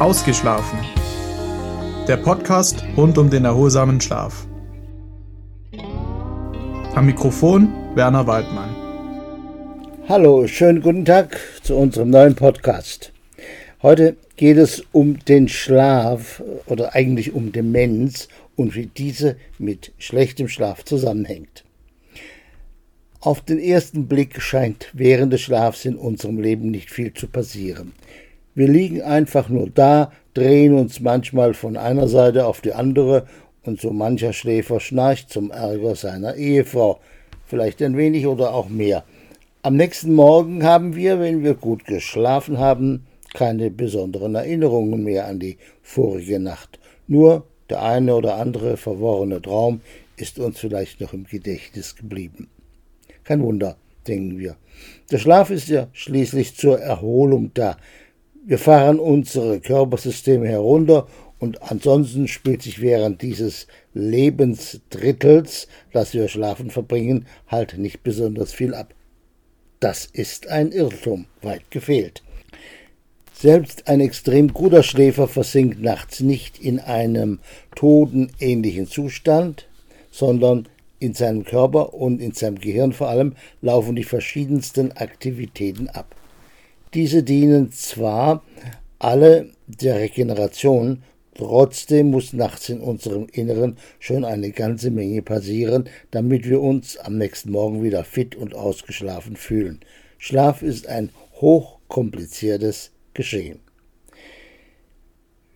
Ausgeschlafen. Der Podcast rund um den erholsamen Schlaf. Am Mikrofon Werner Waldmann. Hallo, schönen guten Tag zu unserem neuen Podcast. Heute geht es um den Schlaf oder eigentlich um Demenz und wie diese mit schlechtem Schlaf zusammenhängt. Auf den ersten Blick scheint während des Schlafs in unserem Leben nicht viel zu passieren. Wir liegen einfach nur da, drehen uns manchmal von einer Seite auf die andere und so mancher Schläfer schnarcht zum Ärger seiner Ehefrau, vielleicht ein wenig oder auch mehr. Am nächsten Morgen haben wir, wenn wir gut geschlafen haben, keine besonderen Erinnerungen mehr an die vorige Nacht. Nur der eine oder andere verworrene Traum ist uns vielleicht noch im Gedächtnis geblieben. Kein Wunder, denken wir. Der Schlaf ist ja schließlich zur Erholung da. Wir fahren unsere Körpersysteme herunter und ansonsten spielt sich während dieses Lebensdrittels, das wir schlafen verbringen, halt nicht besonders viel ab. Das ist ein Irrtum, weit gefehlt. Selbst ein extrem guter Schläfer versinkt nachts nicht in einem totenähnlichen Zustand, sondern in seinem Körper und in seinem Gehirn vor allem laufen die verschiedensten Aktivitäten ab. Diese dienen zwar alle der Regeneration, trotzdem muss nachts in unserem Inneren schon eine ganze Menge passieren, damit wir uns am nächsten Morgen wieder fit und ausgeschlafen fühlen. Schlaf ist ein hochkompliziertes Geschehen.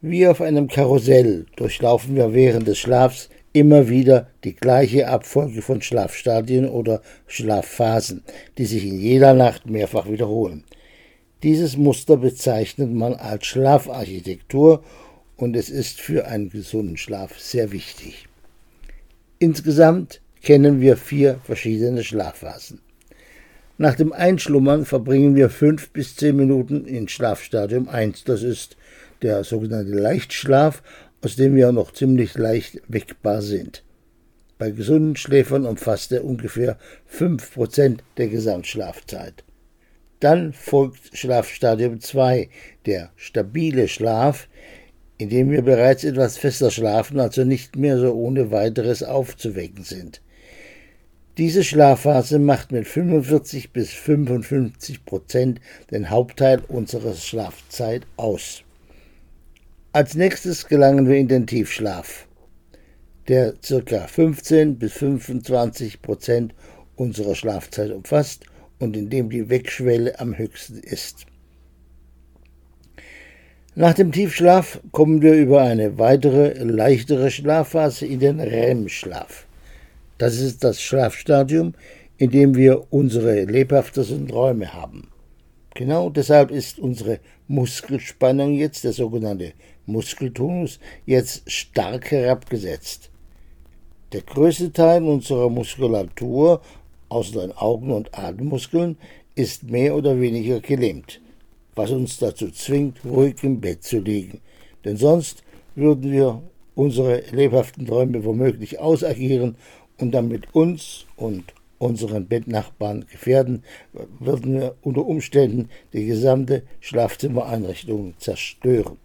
Wie auf einem Karussell durchlaufen wir während des Schlafs immer wieder die gleiche Abfolge von Schlafstadien oder Schlafphasen, die sich in jeder Nacht mehrfach wiederholen. Dieses Muster bezeichnet man als Schlafarchitektur und es ist für einen gesunden Schlaf sehr wichtig. Insgesamt kennen wir vier verschiedene Schlafphasen. Nach dem Einschlummern verbringen wir fünf bis zehn Minuten in Schlafstadium 1. Das ist der sogenannte Leichtschlaf aus dem wir noch ziemlich leicht wegbar sind. Bei gesunden Schläfern umfasst er ungefähr 5% der Gesamtschlafzeit. Dann folgt Schlafstadium 2, der stabile Schlaf, in dem wir bereits etwas fester schlafen, also nicht mehr so ohne weiteres aufzuwecken sind. Diese Schlafphase macht mit 45 bis 55 Prozent den Hauptteil unserer Schlafzeit aus. Als nächstes gelangen wir in den Tiefschlaf, der ca. 15 bis 25 Prozent unserer Schlafzeit umfasst und in dem die Wegschwelle am höchsten ist. Nach dem Tiefschlaf kommen wir über eine weitere, leichtere Schlafphase in den REM-Schlaf. Das ist das Schlafstadium, in dem wir unsere lebhaftesten Träume haben. Genau deshalb ist unsere Muskelspannung jetzt, der sogenannte Muskeltonus jetzt stark herabgesetzt. Der größte Teil unserer Muskulatur, außer den Augen- und Atemmuskeln, ist mehr oder weniger gelähmt, was uns dazu zwingt, ruhig im Bett zu liegen. Denn sonst würden wir unsere lebhaften Träume womöglich ausagieren und damit uns und unseren Bettnachbarn gefährden, würden wir unter Umständen die gesamte Schlafzimmereinrichtung zerstören.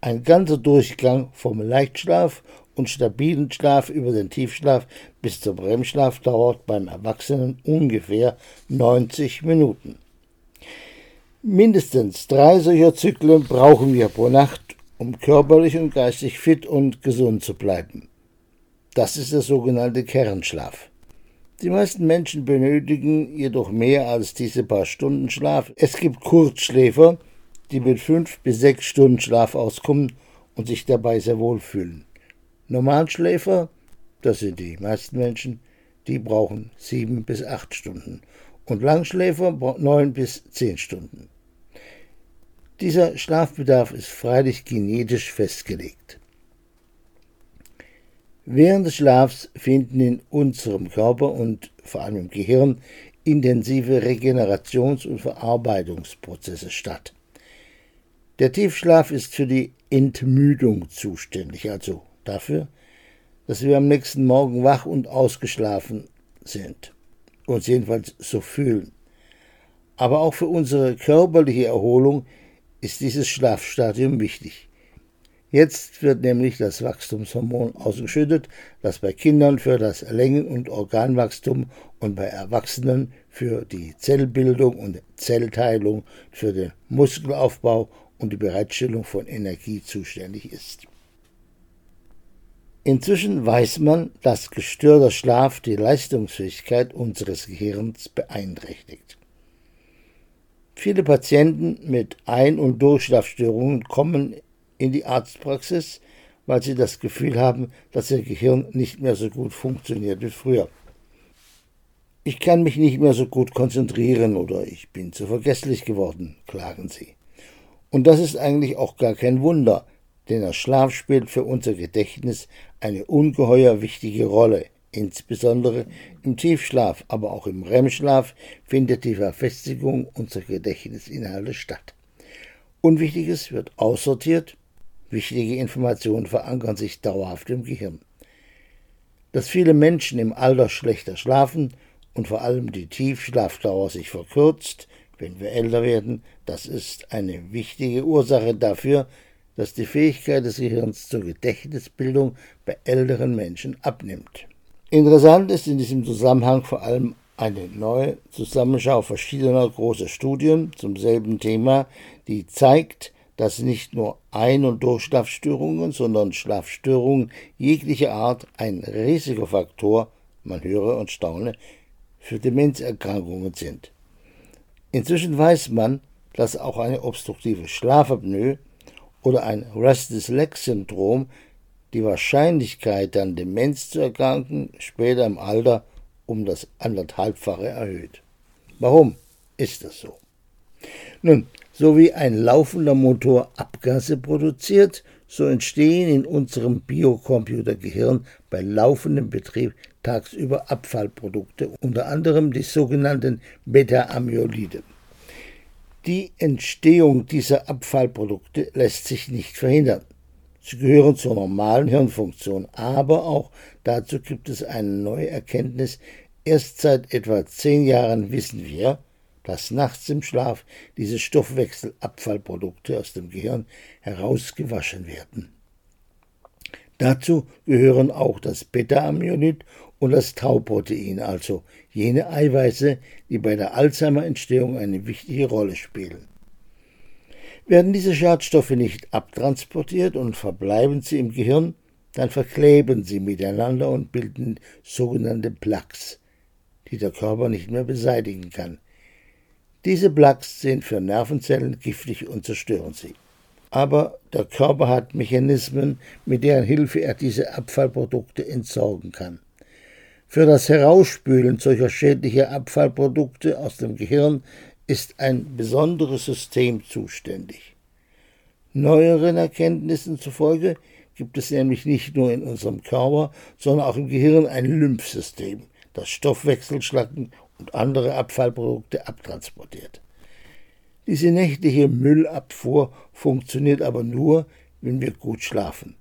Ein ganzer Durchgang vom Leichtschlaf und stabilen Schlaf über den Tiefschlaf bis zum REM-Schlaf dauert beim Erwachsenen ungefähr 90 Minuten. Mindestens drei solcher Zyklen brauchen wir pro Nacht, um körperlich und geistig fit und gesund zu bleiben. Das ist der sogenannte Kernschlaf. Die meisten Menschen benötigen jedoch mehr als diese paar Stunden Schlaf. Es gibt Kurzschläfer, die mit fünf bis sechs Stunden Schlaf auskommen und sich dabei sehr wohl fühlen. Normalschläfer, das sind die meisten Menschen, die brauchen sieben bis acht Stunden und Langschläfer neun bis zehn Stunden. Dieser Schlafbedarf ist freilich genetisch festgelegt. Während des Schlafs finden in unserem Körper und vor allem im Gehirn intensive Regenerations- und Verarbeitungsprozesse statt. Der Tiefschlaf ist für die Entmüdung zuständig, also dafür, dass wir am nächsten Morgen wach und ausgeschlafen sind, uns jedenfalls so fühlen. Aber auch für unsere körperliche Erholung ist dieses Schlafstadium wichtig. Jetzt wird nämlich das Wachstumshormon ausgeschüttet, das bei Kindern für das Längen- und Organwachstum und bei Erwachsenen für die Zellbildung und Zellteilung, für den Muskelaufbau und die Bereitstellung von Energie zuständig ist. Inzwischen weiß man, dass gestörter Schlaf die Leistungsfähigkeit unseres Gehirns beeinträchtigt. Viele Patienten mit Ein- und Durchschlafstörungen kommen in die Arztpraxis, weil sie das Gefühl haben, dass ihr Gehirn nicht mehr so gut funktioniert wie früher. Ich kann mich nicht mehr so gut konzentrieren oder ich bin zu vergesslich geworden, klagen sie. Und das ist eigentlich auch gar kein Wunder, denn der Schlaf spielt für unser Gedächtnis eine ungeheuer wichtige Rolle. Insbesondere im Tiefschlaf, aber auch im REM-Schlaf findet die Verfestigung unserer Gedächtnisinhalte statt. Unwichtiges wird aussortiert, wichtige Informationen verankern sich dauerhaft im Gehirn. Dass viele Menschen im Alter schlechter schlafen und vor allem die Tiefschlafdauer sich verkürzt, wenn wir älter werden, das ist eine wichtige Ursache dafür, dass die Fähigkeit des Gehirns zur Gedächtnisbildung bei älteren Menschen abnimmt. Interessant ist in diesem Zusammenhang vor allem eine neue Zusammenschau verschiedener großer Studien zum selben Thema, die zeigt, dass nicht nur Ein- und Durchschlafstörungen, sondern Schlafstörungen jeglicher Art ein Risikofaktor, man höre und staune, für Demenzerkrankungen sind. Inzwischen weiß man, dass auch eine obstruktive Schlafapnoe oder ein Restless Leg Syndrom die Wahrscheinlichkeit, an Demenz zu erkranken, später im Alter um das anderthalbfache erhöht. Warum ist das so? Nun, so wie ein laufender Motor Abgase produziert, so entstehen in unserem Biocomputergehirn bei laufendem Betrieb tagsüber Abfallprodukte, unter anderem die sogenannten Beta-Amyloide. Die Entstehung dieser Abfallprodukte lässt sich nicht verhindern. Sie gehören zur normalen Hirnfunktion, aber auch dazu gibt es eine neue Erkenntnis. Erst seit etwa zehn Jahren wissen wir, dass nachts im Schlaf diese Stoffwechselabfallprodukte aus dem Gehirn herausgewaschen werden. Dazu gehören auch das Beta-Amyloid und das Tauprotein, also jene Eiweiße, die bei der Alzheimer-Entstehung eine wichtige Rolle spielen. Werden diese Schadstoffe nicht abtransportiert und verbleiben sie im Gehirn, dann verkleben sie miteinander und bilden sogenannte Plaques, die der Körper nicht mehr beseitigen kann. Diese Plaques sind für Nervenzellen giftig und zerstören sie. Aber der Körper hat Mechanismen, mit deren Hilfe er diese Abfallprodukte entsorgen kann. Für das Herausspülen solcher schädlicher Abfallprodukte aus dem Gehirn ist ein besonderes System zuständig. Neueren Erkenntnissen zufolge gibt es nämlich nicht nur in unserem Körper, sondern auch im Gehirn ein Lymphsystem, das Stoffwechselschlacken und andere Abfallprodukte abtransportiert. Diese nächtliche Müllabfuhr funktioniert aber nur, wenn wir gut schlafen.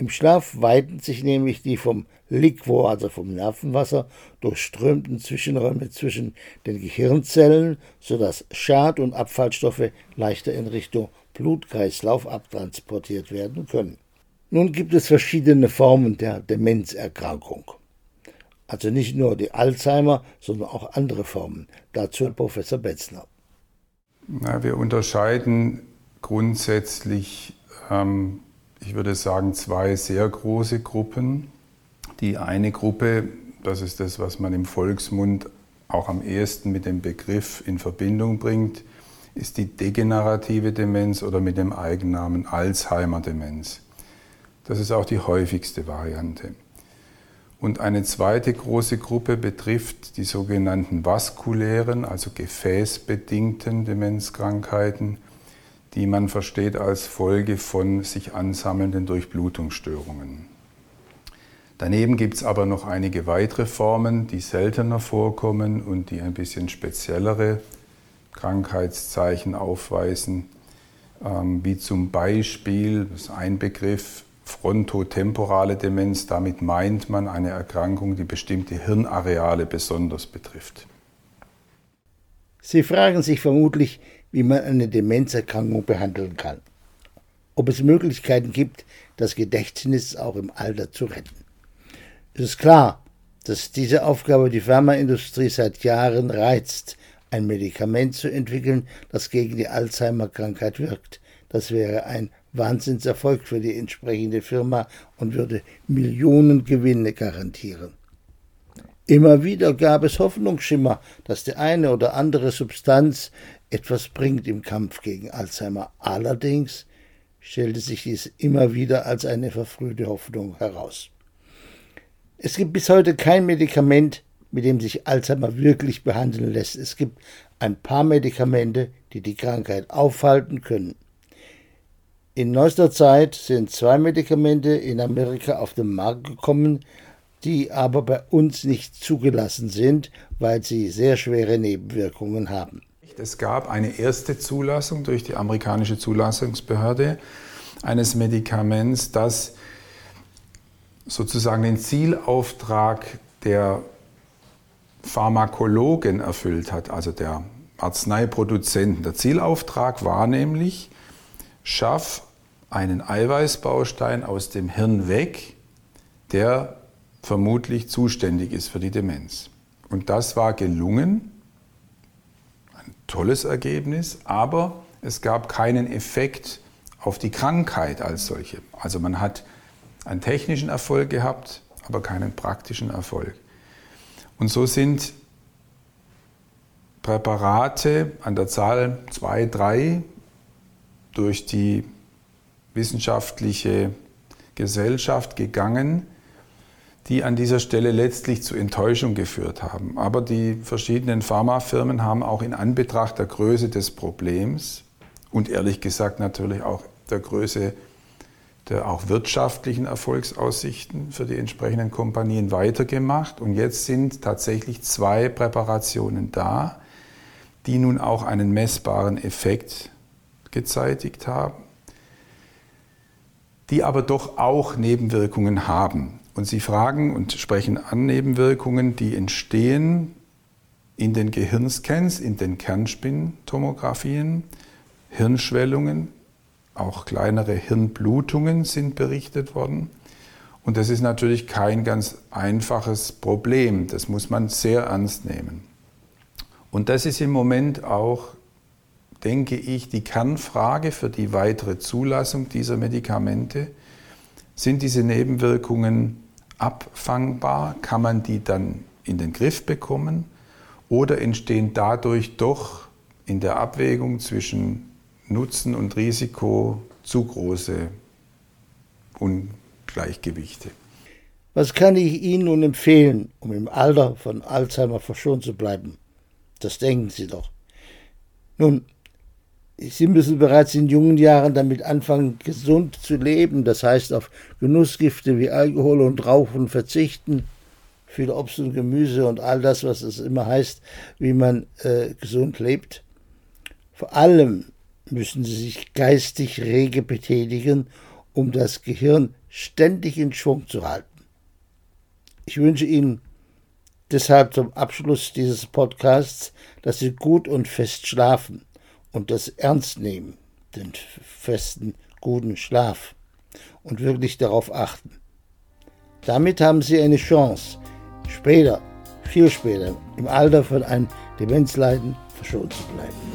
Im Schlaf weiten sich nämlich die vom Liquor, also vom Nervenwasser, durchströmten Zwischenräume zwischen den Gehirnzellen, sodass Schad- und Abfallstoffe leichter in Richtung Blutkreislauf abtransportiert werden können. Nun gibt es verschiedene Formen der Demenzerkrankung. Also nicht nur die Alzheimer, sondern auch andere Formen. Dazu Professor Betzner. Na, wir unterscheiden grundsätzlich ähm, ich würde sagen, zwei sehr große Gruppen. Die eine Gruppe, das ist das, was man im Volksmund auch am ehesten mit dem Begriff in Verbindung bringt, ist die degenerative Demenz oder mit dem Eigennamen Alzheimer-Demenz. Das ist auch die häufigste Variante. Und eine zweite große Gruppe betrifft die sogenannten vaskulären, also gefäßbedingten Demenzkrankheiten die man versteht als Folge von sich ansammelnden Durchblutungsstörungen. Daneben gibt es aber noch einige weitere Formen, die seltener vorkommen und die ein bisschen speziellere Krankheitszeichen aufweisen, ähm, wie zum Beispiel, das ist ein Begriff, frontotemporale Demenz. Damit meint man eine Erkrankung, die bestimmte Hirnareale besonders betrifft. Sie fragen sich vermutlich, wie man eine Demenzerkrankung behandeln kann. Ob es Möglichkeiten gibt, das Gedächtnis auch im Alter zu retten. Es ist klar, dass diese Aufgabe die Pharmaindustrie seit Jahren reizt, ein Medikament zu entwickeln, das gegen die Alzheimer-Krankheit wirkt. Das wäre ein Wahnsinnserfolg für die entsprechende Firma und würde Millionen Gewinne garantieren. Immer wieder gab es Hoffnungsschimmer, dass die eine oder andere Substanz etwas bringt im Kampf gegen Alzheimer. Allerdings stellte sich dies immer wieder als eine verfrühte Hoffnung heraus. Es gibt bis heute kein Medikament, mit dem sich Alzheimer wirklich behandeln lässt. Es gibt ein paar Medikamente, die die Krankheit aufhalten können. In neuester Zeit sind zwei Medikamente in Amerika auf den Markt gekommen, die aber bei uns nicht zugelassen sind, weil sie sehr schwere Nebenwirkungen haben. Es gab eine erste Zulassung durch die amerikanische Zulassungsbehörde eines Medikaments, das sozusagen den Zielauftrag der Pharmakologen erfüllt hat, also der Arzneiproduzenten. Der Zielauftrag war nämlich, schaff einen Eiweißbaustein aus dem Hirn weg, der vermutlich zuständig ist für die Demenz. Und das war gelungen, ein tolles Ergebnis, aber es gab keinen Effekt auf die Krankheit als solche. Also man hat einen technischen Erfolg gehabt, aber keinen praktischen Erfolg. Und so sind Präparate an der Zahl zwei, drei durch die wissenschaftliche Gesellschaft gegangen, die an dieser Stelle letztlich zu Enttäuschung geführt haben. Aber die verschiedenen Pharmafirmen haben auch in Anbetracht der Größe des Problems und ehrlich gesagt natürlich auch der Größe der auch wirtschaftlichen Erfolgsaussichten für die entsprechenden Kompanien weitergemacht. Und jetzt sind tatsächlich zwei Präparationen da, die nun auch einen messbaren Effekt gezeitigt haben, die aber doch auch Nebenwirkungen haben. Und Sie fragen und sprechen an Nebenwirkungen, die entstehen in den Gehirnscans, in den Kernspintomographien, Hirnschwellungen, auch kleinere Hirnblutungen sind berichtet worden. Und das ist natürlich kein ganz einfaches Problem. Das muss man sehr ernst nehmen. Und das ist im Moment auch, denke ich, die Kernfrage für die weitere Zulassung dieser Medikamente. Sind diese Nebenwirkungen abfangbar? Kann man die dann in den Griff bekommen? Oder entstehen dadurch doch in der Abwägung zwischen Nutzen und Risiko zu große Ungleichgewichte. Was kann ich Ihnen nun empfehlen, um im Alter von Alzheimer verschont zu bleiben? Das denken Sie doch. Nun, Sie müssen bereits in jungen Jahren damit anfangen, gesund zu leben, das heißt auf Genussgifte wie Alkohol und Rauchen verzichten, viel Obst und Gemüse und all das, was es immer heißt, wie man äh, gesund lebt. Vor allem müssen sie sich geistig rege betätigen, um das Gehirn ständig in Schwung zu halten. Ich wünsche Ihnen deshalb zum Abschluss dieses Podcasts, dass Sie gut und fest schlafen und das ernst nehmen, den festen, guten Schlaf und wirklich darauf achten. Damit haben Sie eine Chance, später, viel später, im Alter von einem Demenzleiden verschont zu bleiben.